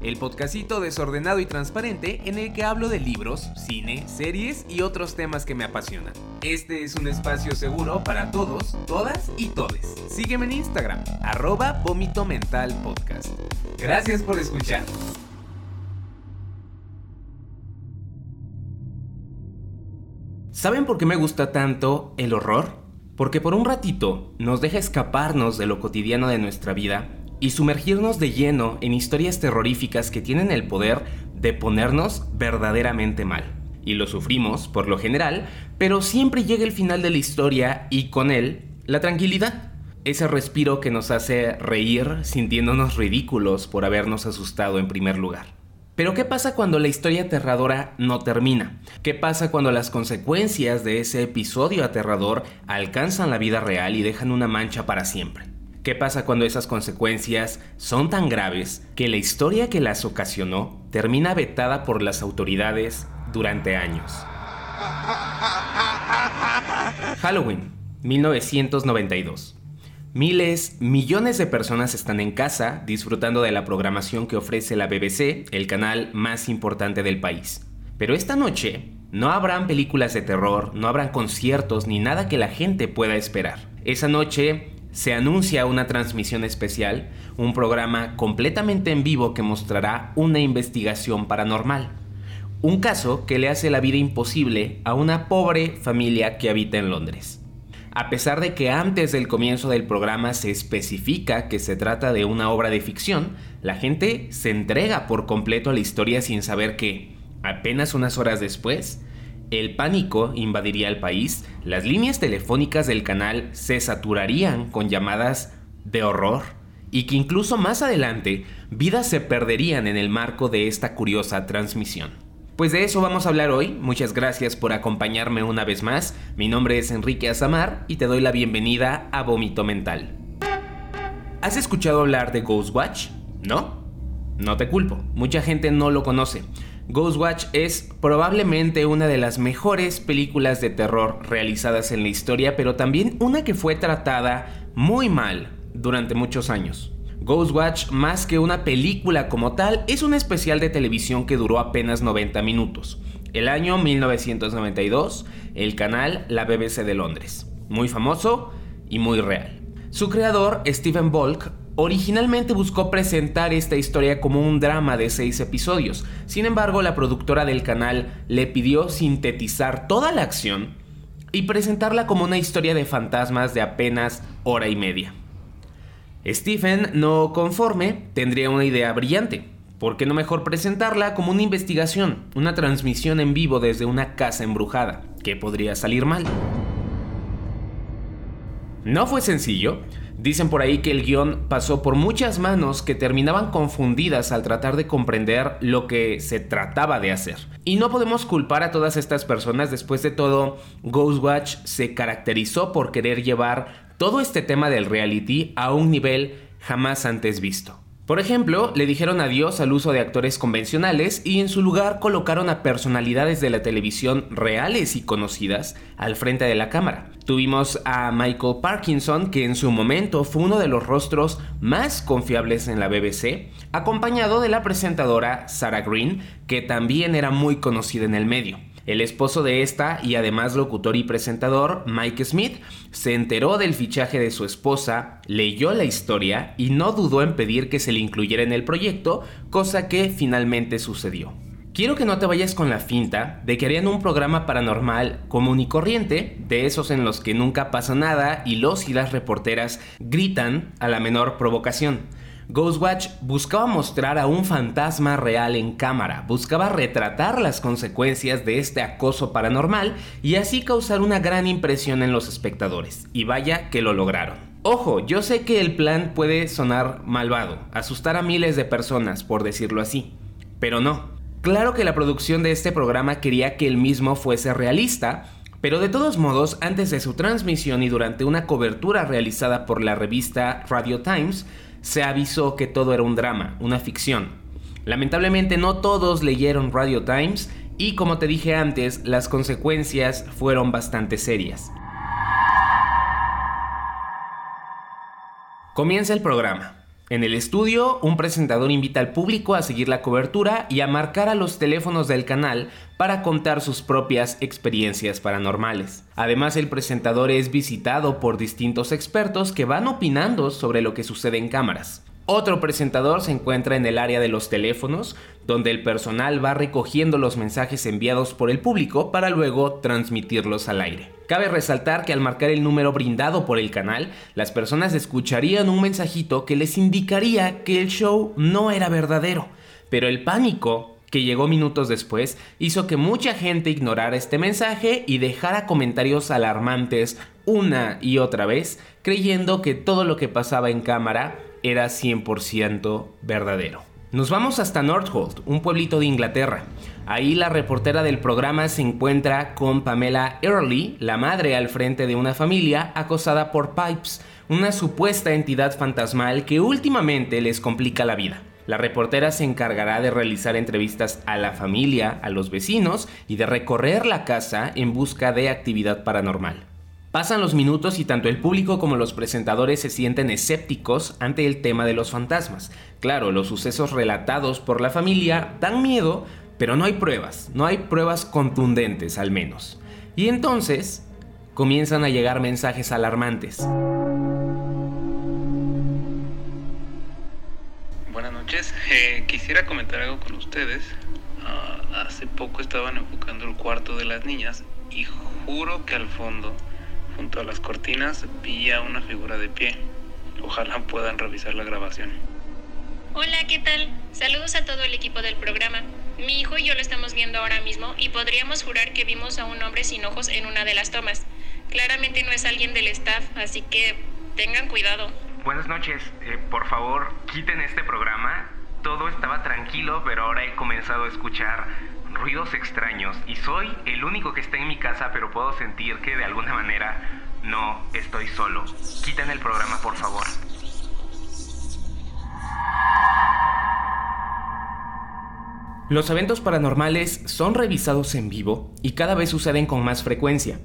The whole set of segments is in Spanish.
el podcastito desordenado y transparente en el que hablo de libros, cine, series y otros temas que me apasionan. Este es un espacio seguro para todos, todas y todes. Sígueme en Instagram, arroba Vómito Mental Podcast. Gracias por escuchar. ¿Saben por qué me gusta tanto el horror? Porque por un ratito nos deja escaparnos de lo cotidiano de nuestra vida y sumergirnos de lleno en historias terroríficas que tienen el poder de ponernos verdaderamente mal. Y lo sufrimos, por lo general, pero siempre llega el final de la historia y con él la tranquilidad. Ese respiro que nos hace reír sintiéndonos ridículos por habernos asustado en primer lugar. Pero ¿qué pasa cuando la historia aterradora no termina? ¿Qué pasa cuando las consecuencias de ese episodio aterrador alcanzan la vida real y dejan una mancha para siempre? ¿Qué pasa cuando esas consecuencias son tan graves que la historia que las ocasionó termina vetada por las autoridades durante años? Halloween, 1992. Miles, millones de personas están en casa disfrutando de la programación que ofrece la BBC, el canal más importante del país. Pero esta noche no habrán películas de terror, no habrán conciertos ni nada que la gente pueda esperar. Esa noche se anuncia una transmisión especial, un programa completamente en vivo que mostrará una investigación paranormal. Un caso que le hace la vida imposible a una pobre familia que habita en Londres. A pesar de que antes del comienzo del programa se especifica que se trata de una obra de ficción, la gente se entrega por completo a la historia sin saber que, apenas unas horas después, el pánico invadiría el país, las líneas telefónicas del canal se saturarían con llamadas de horror y que incluso más adelante vidas se perderían en el marco de esta curiosa transmisión. Pues de eso vamos a hablar hoy, muchas gracias por acompañarme una vez más, mi nombre es Enrique Azamar y te doy la bienvenida a Vómito Mental. ¿Has escuchado hablar de Ghostwatch? ¿No? No te culpo, mucha gente no lo conoce. Ghostwatch es probablemente una de las mejores películas de terror realizadas en la historia, pero también una que fue tratada muy mal durante muchos años. Ghostwatch, más que una película como tal, es un especial de televisión que duró apenas 90 minutos. El año 1992, el canal La BBC de Londres. Muy famoso y muy real. Su creador, Stephen Volk, Originalmente buscó presentar esta historia como un drama de seis episodios, sin embargo la productora del canal le pidió sintetizar toda la acción y presentarla como una historia de fantasmas de apenas hora y media. Stephen, no conforme, tendría una idea brillante. ¿Por qué no mejor presentarla como una investigación, una transmisión en vivo desde una casa embrujada? ¿Qué podría salir mal? No fue sencillo, Dicen por ahí que el guion pasó por muchas manos que terminaban confundidas al tratar de comprender lo que se trataba de hacer. Y no podemos culpar a todas estas personas, después de todo, Ghostwatch se caracterizó por querer llevar todo este tema del reality a un nivel jamás antes visto. Por ejemplo, le dijeron adiós al uso de actores convencionales y en su lugar colocaron a personalidades de la televisión reales y conocidas al frente de la cámara. Tuvimos a Michael Parkinson, que en su momento fue uno de los rostros más confiables en la BBC, acompañado de la presentadora Sarah Green, que también era muy conocida en el medio. El esposo de esta y además locutor y presentador, Mike Smith, se enteró del fichaje de su esposa, leyó la historia y no dudó en pedir que se le incluyera en el proyecto, cosa que finalmente sucedió. Quiero que no te vayas con la finta de que harían un programa paranormal común y corriente, de esos en los que nunca pasa nada y los y las reporteras gritan a la menor provocación. Ghostwatch buscaba mostrar a un fantasma real en cámara, buscaba retratar las consecuencias de este acoso paranormal y así causar una gran impresión en los espectadores. Y vaya que lo lograron. Ojo, yo sé que el plan puede sonar malvado, asustar a miles de personas, por decirlo así, pero no. Claro que la producción de este programa quería que el mismo fuese realista, pero de todos modos, antes de su transmisión y durante una cobertura realizada por la revista Radio Times, se avisó que todo era un drama, una ficción. Lamentablemente no todos leyeron Radio Times y como te dije antes, las consecuencias fueron bastante serias. Comienza el programa. En el estudio, un presentador invita al público a seguir la cobertura y a marcar a los teléfonos del canal para contar sus propias experiencias paranormales. Además, el presentador es visitado por distintos expertos que van opinando sobre lo que sucede en cámaras. Otro presentador se encuentra en el área de los teléfonos, donde el personal va recogiendo los mensajes enviados por el público para luego transmitirlos al aire. Cabe resaltar que al marcar el número brindado por el canal, las personas escucharían un mensajito que les indicaría que el show no era verdadero, pero el pánico que llegó minutos después hizo que mucha gente ignorara este mensaje y dejara comentarios alarmantes una y otra vez, creyendo que todo lo que pasaba en cámara era 100% verdadero. Nos vamos hasta Northolt, un pueblito de Inglaterra. Ahí la reportera del programa se encuentra con Pamela Early, la madre al frente de una familia acosada por Pipes, una supuesta entidad fantasmal que últimamente les complica la vida. La reportera se encargará de realizar entrevistas a la familia, a los vecinos y de recorrer la casa en busca de actividad paranormal. Pasan los minutos y tanto el público como los presentadores se sienten escépticos ante el tema de los fantasmas. Claro, los sucesos relatados por la familia dan miedo, pero no hay pruebas, no hay pruebas contundentes al menos. Y entonces comienzan a llegar mensajes alarmantes. Buenas noches, eh, quisiera comentar algo con ustedes. Ah, hace poco estaban enfocando el cuarto de las niñas y juro que al fondo Junto a las cortinas vi a una figura de pie. Ojalá puedan revisar la grabación. Hola, ¿qué tal? Saludos a todo el equipo del programa. Mi hijo y yo lo estamos viendo ahora mismo y podríamos jurar que vimos a un hombre sin ojos en una de las tomas. Claramente no es alguien del staff, así que tengan cuidado. Buenas noches. Eh, por favor, quiten este programa. Todo estaba tranquilo, pero ahora he comenzado a escuchar ruidos extraños y soy el único que está en mi casa, pero puedo sentir que de alguna manera no estoy solo. Quiten el programa, por favor. Los eventos paranormales son revisados en vivo y cada vez suceden con más frecuencia.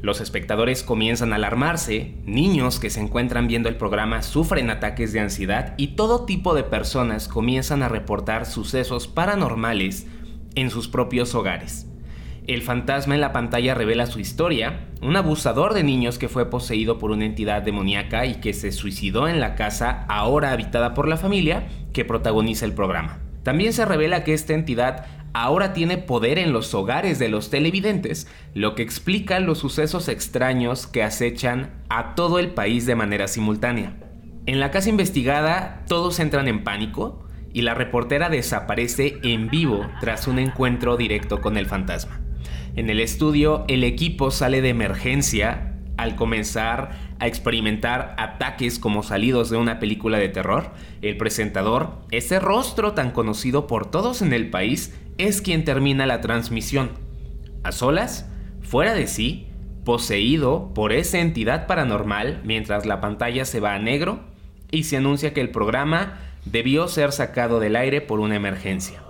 Los espectadores comienzan a alarmarse, niños que se encuentran viendo el programa sufren ataques de ansiedad y todo tipo de personas comienzan a reportar sucesos paranormales en sus propios hogares. El fantasma en la pantalla revela su historia, un abusador de niños que fue poseído por una entidad demoníaca y que se suicidó en la casa ahora habitada por la familia que protagoniza el programa. También se revela que esta entidad ahora tiene poder en los hogares de los televidentes, lo que explica los sucesos extraños que acechan a todo el país de manera simultánea. En la casa investigada todos entran en pánico, y la reportera desaparece en vivo tras un encuentro directo con el fantasma. En el estudio, el equipo sale de emergencia al comenzar a experimentar ataques como salidos de una película de terror. El presentador, ese rostro tan conocido por todos en el país, es quien termina la transmisión. A solas, fuera de sí, poseído por esa entidad paranormal mientras la pantalla se va a negro y se anuncia que el programa debió ser sacado del aire por una emergencia.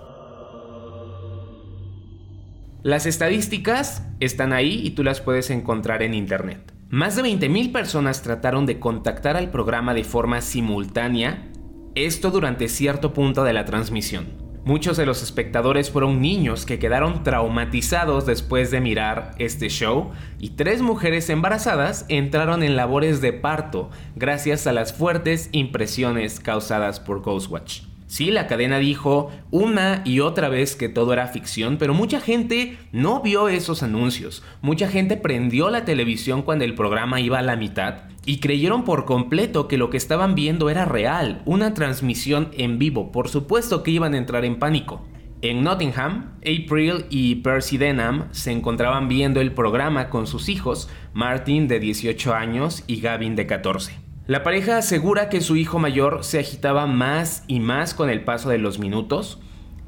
Las estadísticas están ahí y tú las puedes encontrar en internet. Más de 20.000 personas trataron de contactar al programa de forma simultánea, esto durante cierto punto de la transmisión. Muchos de los espectadores fueron niños que quedaron traumatizados después de mirar este show y tres mujeres embarazadas entraron en labores de parto gracias a las fuertes impresiones causadas por Ghostwatch. Sí, la cadena dijo una y otra vez que todo era ficción, pero mucha gente no vio esos anuncios. Mucha gente prendió la televisión cuando el programa iba a la mitad y creyeron por completo que lo que estaban viendo era real, una transmisión en vivo. Por supuesto que iban a entrar en pánico. En Nottingham, April y Percy Denham se encontraban viendo el programa con sus hijos, Martin de 18 años y Gavin de 14. La pareja asegura que su hijo mayor se agitaba más y más con el paso de los minutos.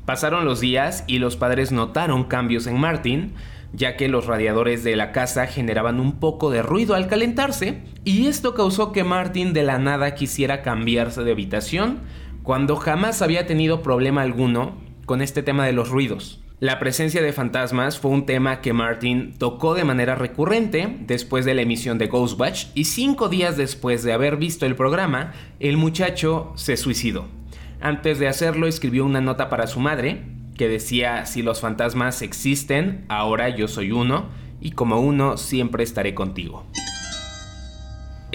Pasaron los días y los padres notaron cambios en Martin, ya que los radiadores de la casa generaban un poco de ruido al calentarse, y esto causó que Martin de la nada quisiera cambiarse de habitación, cuando jamás había tenido problema alguno con este tema de los ruidos. La presencia de fantasmas fue un tema que Martin tocó de manera recurrente después de la emisión de Ghostwatch y cinco días después de haber visto el programa, el muchacho se suicidó. Antes de hacerlo escribió una nota para su madre que decía si los fantasmas existen, ahora yo soy uno y como uno siempre estaré contigo.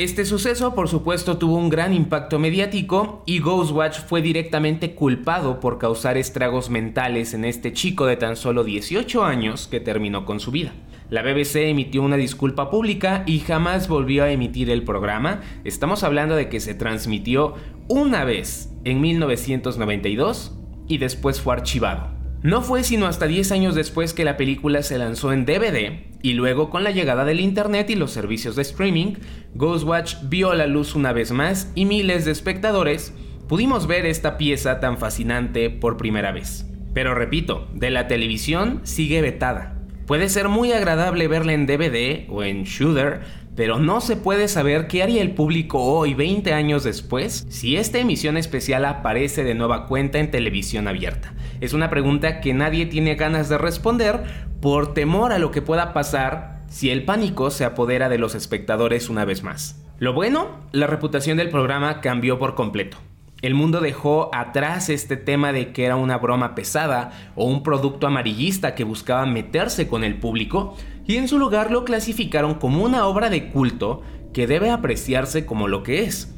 Este suceso, por supuesto, tuvo un gran impacto mediático y Ghostwatch fue directamente culpado por causar estragos mentales en este chico de tan solo 18 años que terminó con su vida. La BBC emitió una disculpa pública y jamás volvió a emitir el programa. Estamos hablando de que se transmitió una vez en 1992 y después fue archivado. No fue sino hasta 10 años después que la película se lanzó en DVD y luego con la llegada del Internet y los servicios de streaming, Ghostwatch vio la luz una vez más y miles de espectadores pudimos ver esta pieza tan fascinante por primera vez. Pero repito, de la televisión sigue vetada. Puede ser muy agradable verla en DVD o en Shooter, pero no se puede saber qué haría el público hoy, 20 años después, si esta emisión especial aparece de nueva cuenta en televisión abierta. Es una pregunta que nadie tiene ganas de responder por temor a lo que pueda pasar si el pánico se apodera de los espectadores una vez más. Lo bueno, la reputación del programa cambió por completo. El mundo dejó atrás este tema de que era una broma pesada o un producto amarillista que buscaba meterse con el público y en su lugar lo clasificaron como una obra de culto que debe apreciarse como lo que es.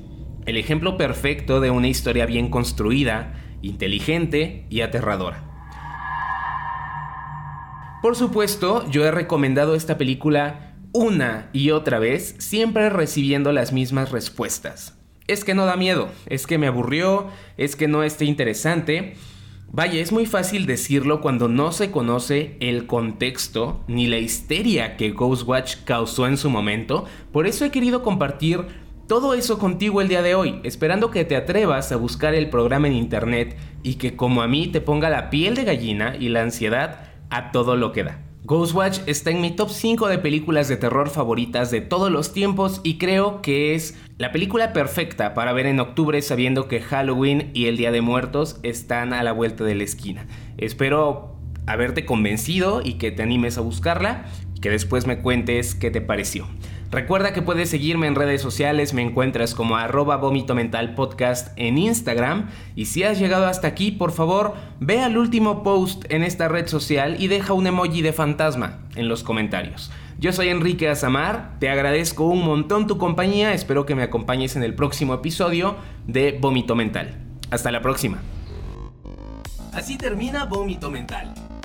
El ejemplo perfecto de una historia bien construida, inteligente y aterradora. Por supuesto, yo he recomendado esta película una y otra vez, siempre recibiendo las mismas respuestas. Es que no da miedo, es que me aburrió, es que no esté interesante. Vaya, es muy fácil decirlo cuando no se conoce el contexto ni la histeria que Ghostwatch causó en su momento, por eso he querido compartir todo eso contigo el día de hoy, esperando que te atrevas a buscar el programa en internet y que como a mí te ponga la piel de gallina y la ansiedad a todo lo que da. Ghostwatch está en mi top 5 de películas de terror favoritas de todos los tiempos y creo que es la película perfecta para ver en octubre sabiendo que Halloween y el Día de Muertos están a la vuelta de la esquina. Espero haberte convencido y que te animes a buscarla y que después me cuentes qué te pareció. Recuerda que puedes seguirme en redes sociales, me encuentras como arroba vómito mental podcast en Instagram y si has llegado hasta aquí, por favor, ve al último post en esta red social y deja un emoji de fantasma en los comentarios. Yo soy Enrique Azamar, te agradezco un montón tu compañía, espero que me acompañes en el próximo episodio de Vómito Mental. Hasta la próxima. Así termina Vómito Mental.